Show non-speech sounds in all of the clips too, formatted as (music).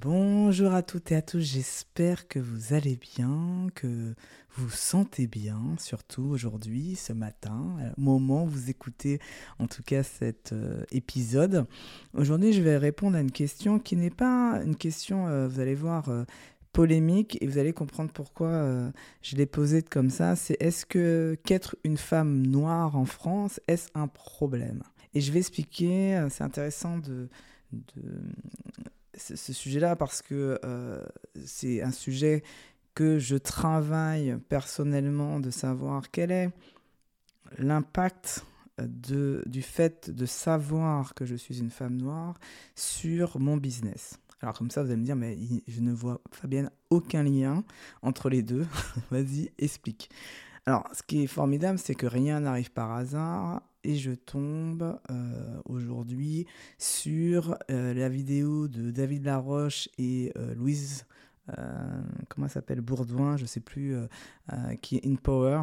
Bonjour à toutes et à tous, j'espère que vous allez bien, que vous sentez bien, surtout aujourd'hui, ce matin, au moment où vous écoutez en tout cas cet euh, épisode. Aujourd'hui, je vais répondre à une question qui n'est pas une question, euh, vous allez voir, euh, polémique et vous allez comprendre pourquoi je l'ai posée comme ça. C'est est-ce que qu'être une femme noire en France, est-ce un problème? Et je vais expliquer, c'est intéressant de ce, sujet-là parce que euh, c'est un sujet que je travaille personnellement de savoir quel est l'impact de, du fait de savoir que je suis une femme noire sur mon business. Alors comme ça, vous allez me dire, mais je ne vois, Fabienne, aucun lien entre les deux. (laughs) Vas-y, explique. Alors, ce qui est formidable, c'est que rien n'arrive par hasard et je tombe euh, aujourd'hui sur euh, la vidéo de David Laroche et euh, Louise, comment s'appelle, Bourdouin, je ne sais plus, qui est In Power,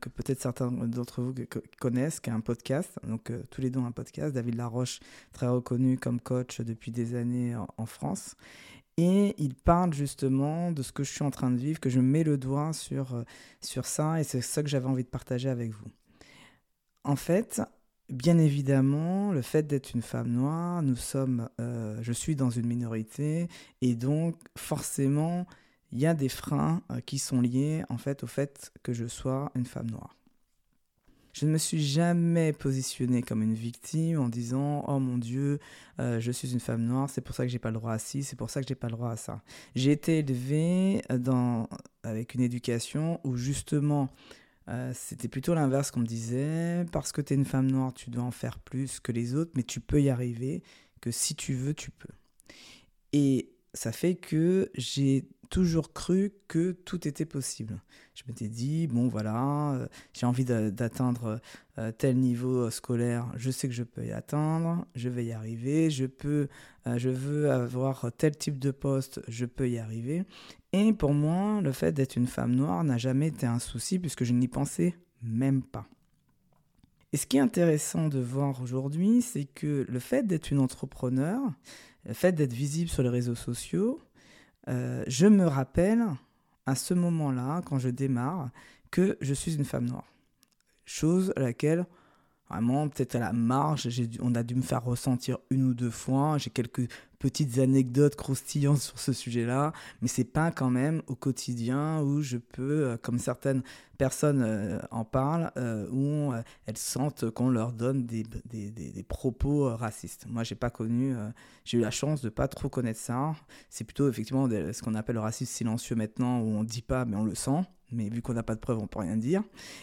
que peut-être certains d'entre vous connaissent, qui a un podcast. Donc, tous les deux un podcast. David Laroche, très reconnu comme coach depuis des années en France. Et il parle justement de ce que je suis en train de vivre, que je mets le doigt sur, sur ça, et c'est ça que j'avais envie de partager avec vous. En fait, bien évidemment, le fait d'être une femme noire, nous sommes, euh, je suis dans une minorité, et donc forcément, il y a des freins euh, qui sont liés en fait au fait que je sois une femme noire. Je ne me suis jamais positionnée comme une victime en disant Oh mon Dieu, euh, je suis une femme noire, c'est pour ça que j'ai pas le droit à ci, c'est pour ça que j'ai pas le droit à ça. J'ai été élevée dans, avec une éducation où justement euh, c'était plutôt l'inverse qu'on me disait parce que tu es une femme noire, tu dois en faire plus que les autres, mais tu peux y arriver, que si tu veux, tu peux. Et ça fait que j'ai toujours cru que tout était possible. Je m'étais dit, bon voilà, euh, j'ai envie d'atteindre euh, tel niveau euh, scolaire, je sais que je peux y atteindre, je vais y arriver, je peux, je veux avoir tel type de poste, je peux y arriver. Et pour moi, le fait d'être une femme noire n'a jamais été un souci puisque je n'y pensais même pas. Et ce qui est intéressant de voir aujourd'hui, c'est que le fait d'être une entrepreneur, le fait d'être visible sur les réseaux sociaux, euh, je me rappelle à ce moment-là, quand je démarre, que je suis une femme noire. Chose à laquelle, vraiment, peut-être à la marge, on a dû me faire ressentir une ou deux fois. J'ai quelques petites anecdotes croustillantes (laughs) sur ce sujet-là, mais c'est pas quand même au quotidien où je peux, euh, comme certaines personnes euh, en parlent, euh, où elles sentent qu'on leur donne des, des, propos racistes. Moi, j'ai pas connu, j'ai eu la chance de pas trop connaître ça. C'est plutôt effectivement ce qu'on appelle le racisme silencieux maintenant, où on dit pas, mais on le sent mais vu qu'on n'a pas de preuves, on peut rien dire.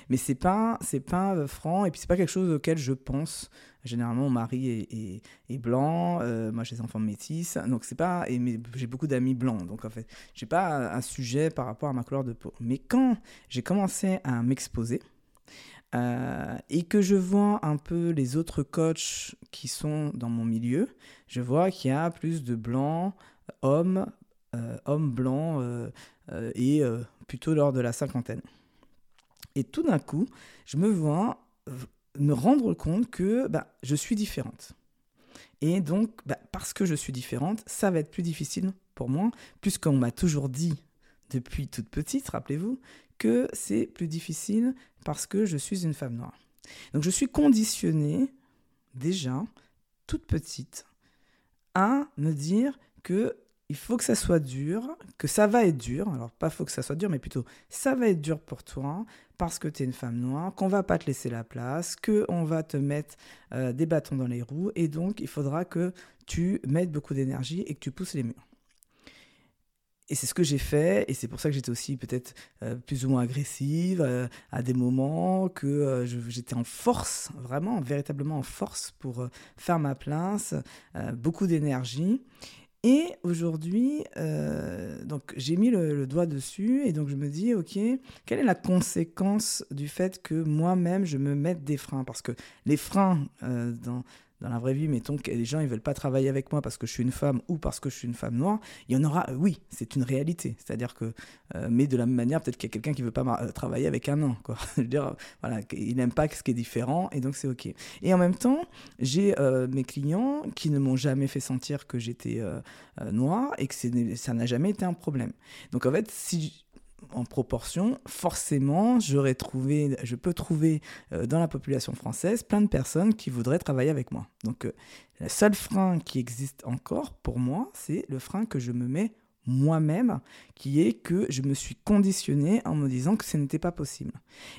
Mais c'est pas, c'est pas franc, et puis c'est pas quelque chose auquel je pense Généralement, mon mari est, est, blanc, euh, moi j'ai des enfants métis, donc c'est pas. Et j'ai beaucoup d'amis blancs, donc en fait, j'ai pas un sujet par rapport à ma couleur de peau. Mais quand j'ai commencé à m'exposer, euh, et que je vois un peu les autres coachs qui sont dans mon milieu, je vois qu'il y a plus de blancs, hommes, euh, hommes blancs, et plutôt lors de la cinquantaine. Et tout d'un coup, je me vois me rendre compte que bah, je suis différente. Et donc, bah, parce que je suis différente, ça va être plus difficile pour moi, puisqu'on m'a toujours dit depuis toute petite, rappelez-vous, que c'est plus difficile parce que je suis une femme noire. Donc je suis conditionnée déjà, toute petite, à me dire que il faut que ça soit dur, que ça va être dur. Alors, pas faut que ça soit dur, mais plutôt ça va être dur pour toi parce que tu es une femme noire, qu'on va pas te laisser la place, qu'on va te mettre euh, des bâtons dans les roues. Et donc, il faudra que tu mettes beaucoup d'énergie et que tu pousses les murs. Et c'est ce que j'ai fait, et c'est pour ça que j'étais aussi peut-être euh, plus ou moins agressive euh, à des moments, que j'étais en force, vraiment, véritablement en force pour faire ma place, beaucoup d'énergie. Et aujourd'hui, euh, donc j'ai mis le, doigt dessus et donc je me dis, ok, quelle est la conséquence du fait que moi-même je me mette des freins? Parce que les freins euh, dans, dans la vraie vie, mettons que les gens ils veulent pas travailler avec moi parce que je suis une femme ou parce que je suis une femme noire, il y en aura, oui, c'est une réalité. C'est-à-dire que, euh, mais de la même manière, peut-être qu'il y a quelqu'un qui veut pas euh, travailler avec un quoi. (laughs) je veux dire, voilà, il n'aime pas ce qui est différent et donc c'est ok. Et en même temps, j'ai euh, mes clients qui ne m'ont jamais fait sentir que j'étais noire et que ça n'a jamais été un problème. Donc en fait, si en proportion, forcément, j'aurais trouvé, je peux trouver euh, dans la population française plein de personnes qui voudraient travailler avec moi. Donc, euh, le seul frein qui existe encore pour moi, c'est le frein que je me mets moi-même, qui est que je me suis conditionné en me disant que ce n'était pas possible.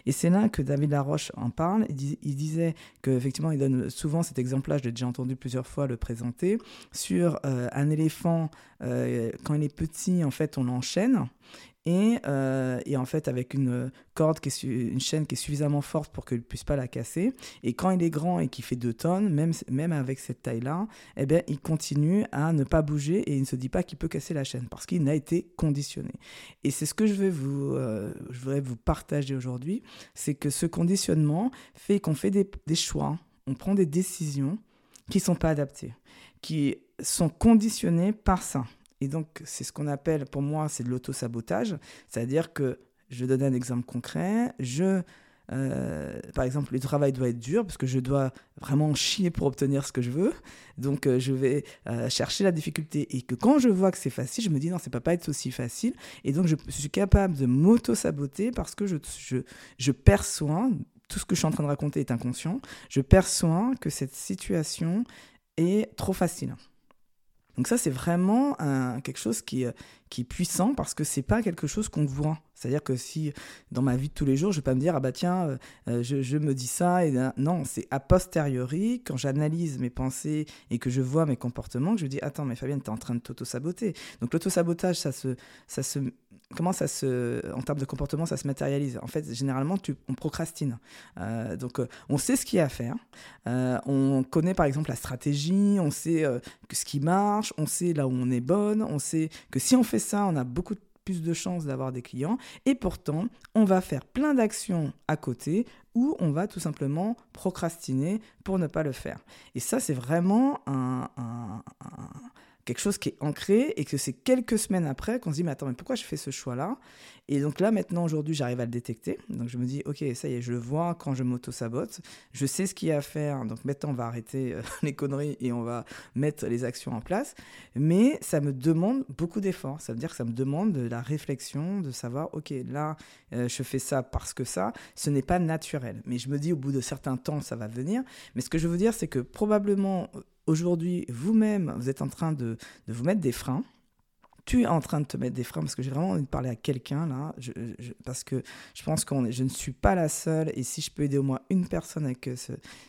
Et c'est là que David Laroche en parle. Il, disait qu'effectivement, il donne souvent cet exemple-là, je l'ai déjà entendu plusieurs fois le présenter, sur euh, un éléphant, quand il est petit, en fait, on l'enchaîne. Euh, et, en fait avec une corde, qui est une chaîne qui est suffisamment forte pour qu'il ne puisse pas la casser. Et quand il est grand et qu'il fait 2 tonnes, même, avec cette taille-là, eh bien, il continue à ne pas bouger et il ne se dit pas qu'il peut casser la chaîne parce qu'il n'a été conditionné. Et c'est ce que je, vais vous, euh, je voudrais vous partager aujourd'hui, c'est que ce conditionnement fait qu'on fait des, des choix, on prend des décisions qui ne sont pas adaptées, qui sont conditionnées par ça. Et donc, c'est ce qu'on appelle, pour moi, c'est de l'auto-sabotage. C'est-à-dire que, je donne un exemple concret, je, euh, par exemple, le travail doit être dur parce que je dois vraiment chier pour obtenir ce que je veux. Donc, euh, je vais euh, chercher la difficulté. Et que quand je vois que c'est facile, je me dis non, ça peut pas être aussi facile. Et donc, je, suis capable de m'auto-saboter parce que je perçois, tout ce que je suis en train de raconter est inconscient, je perçois que cette situation est trop facile. Donc ça, c'est vraiment quelque chose qui, euh, qui est puissant parce que c'est pas quelque chose qu'on voit. C'est-à-dire que si dans ma vie de tous les jours, je vais pas me dire ah bah tiens, euh, euh, je, me dis ça et non, c'est a posteriori quand j'analyse mes pensées et que je vois mes comportements que je dis attends mais Fabienne, tu es en train de t'auto-saboter. Donc l'auto-sabotage ça se ça se comment ça se, en termes de comportement, ça se matérialise En fait, généralement, tu, on procrastine. Euh, donc, on sait ce qu'il y a à faire. on connaît, par exemple, la stratégie. On sait ce qui marche. On sait là où on est bonne. On sait que si on fait ça, on a beaucoup plus de chances d'avoir des clients. Et pourtant, on va faire plein d'actions à côté ou on va tout simplement procrastiner pour ne pas le faire. Et ça, c'est vraiment un quelque chose qui est ancré et que c'est quelques semaines après qu'on se dit mais attends mais pourquoi je fais ce choix là et donc là maintenant aujourd'hui j'arrive à le détecter. Donc je me dis ok ça y est je le vois quand je m'auto sabote je sais ce qu'il y a à faire. Donc maintenant on va arrêter euh, (laughs) les conneries et on va mettre les actions en place. Mais ça me demande beaucoup d'efforts. Ça veut dire que ça me demande de la réflexion de savoir ok là euh, je fais ça parce que ça. Ce n'est pas naturel. Mais je me dis au bout de certains temps ça va venir. Mais ce que je veux dire c'est que probablement aujourd'hui, vous-même, vous êtes en train de, vous mettre des freins. Tu es en train de te mettre des freins parce que j'ai vraiment envie de parler à quelqu'un là, parce que je pense que je ne suis pas la seule et si je peux aider au moins une personne avec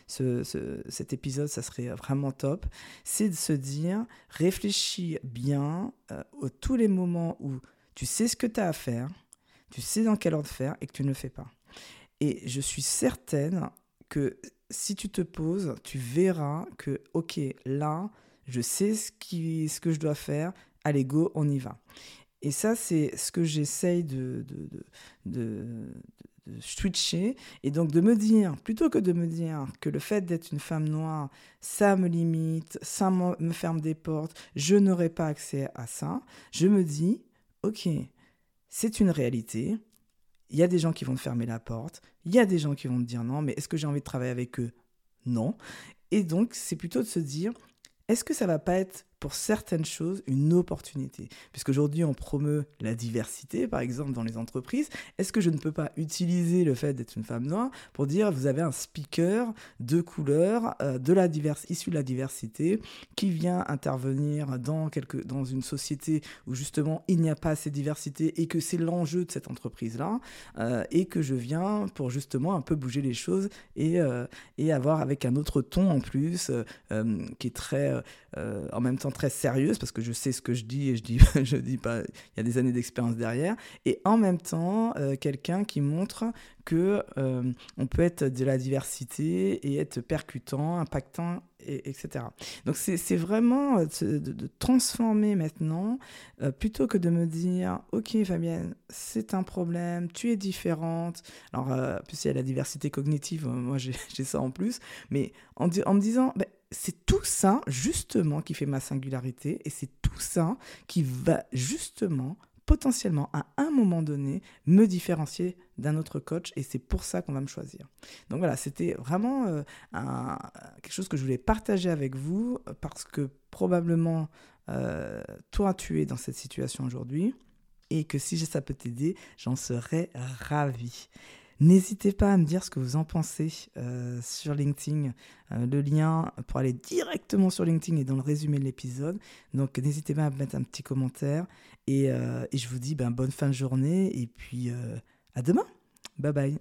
ce, cet épisode, ça serait vraiment top. C'est de se dire, réfléchis bien euh, aux tous les moments où tu sais ce que tu as à faire, tu sais dans quel ordre faire et que tu ne le fais pas. Et je suis certaine que si tu te poses, tu verras que, ok, là, je sais ce, qui, ce que je dois faire, allez, go, on y va. Et ça, c'est ce que j'essaye de, switcher. Et donc de me dire, plutôt que de me dire que le fait d'être une femme noire, ça me limite, ça me ferme des portes, je n'aurai pas accès à ça, je me dis, ok, c'est une réalité, il y a des gens qui vont te fermer la porte, il y a des gens qui vont te dire non, mais est-ce que j'ai envie de travailler avec eux? Non. Et donc, c'est plutôt de se dire, est-ce que ça va pas être pour certaines choses une opportunité. Puisqu'aujourd'hui, on promeut la diversité, par exemple, dans les entreprises. Est-ce que je ne peux pas utiliser le fait d'être une femme noire pour dire vous avez un speaker de couleur, euh, de issu de la diversité, qui vient intervenir dans, quelque, dans une société où justement il n'y a pas assez de diversité et que c'est l'enjeu de cette entreprise-là, euh, et que je viens pour justement un peu bouger les choses et, euh, et avoir avec un autre ton en plus, qui est très, en même temps, très sérieuse parce que je sais ce que je dis et je dis, (laughs) je dis pas, il y a des années d'expérience derrière. Et en même temps, euh, quelqu'un qui montre que euh, on peut être de la diversité et être percutant, impactant, et, etc. Donc c'est vraiment euh, de, transformer maintenant, plutôt que de me dire, ok Fabienne, c'est un problème, tu es différente. Alors, plus il y a la diversité cognitive, moi (laughs) j'ai ça en plus, mais en, en me disant, ben, c'est tout ça, justement, qui fait ma singularité. Et c'est tout ça qui va, justement, potentiellement, à un moment donné, me différencier d'un autre coach. Et c'est pour ça qu'on va me choisir. Donc voilà, c'était vraiment euh, quelque chose que je voulais partager avec vous, parce que probablement, euh, toi, tu es dans cette situation aujourd'hui. Et que si ça peut t'aider, j'en serais ravie. N'hésitez pas à me dire ce que vous en pensez euh, sur LinkedIn. Euh, le lien pour aller directement sur LinkedIn est dans le résumé de l'épisode. Donc n'hésitez pas à mettre un petit commentaire. Et, euh, je vous dis ben, bonne fin de journée et puis à demain. Bye bye.